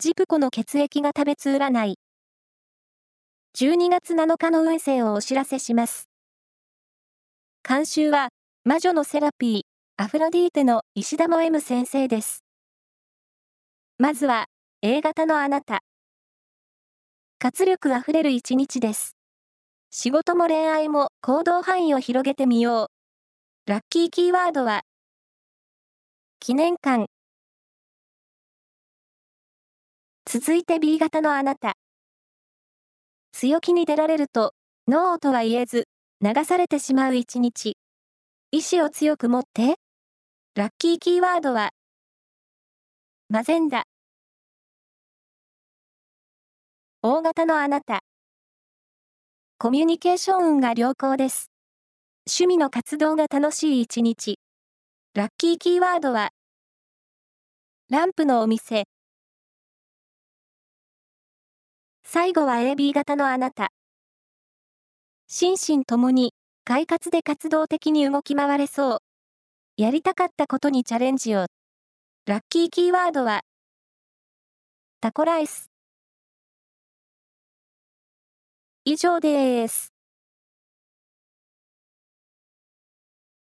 ジプコの血液が食べつ占い。12月7日の運勢をお知らせします。監修は、魔女のセラピー、アフロディーテの石田も M 先生です。まずは、A 型のあなた。活力あふれる一日です。仕事も恋愛も行動範囲を広げてみよう。ラッキーキーワードは、記念館。続いて B 型のあなた。強気に出られると、ノーとは言えず、流されてしまう一日。意志を強く持って。ラッキーキーワードは、マゼンダ。大型のあなた。コミュニケーション運が良好です。趣味の活動が楽しい一日。ラッキーキーワードは、ランプのお店。最後は AB 型のあなた。心身ともに、快活で活動的に動き回れそう。やりたかったことにチャレンジを。ラッキーキーワードは、タコライス。以上です。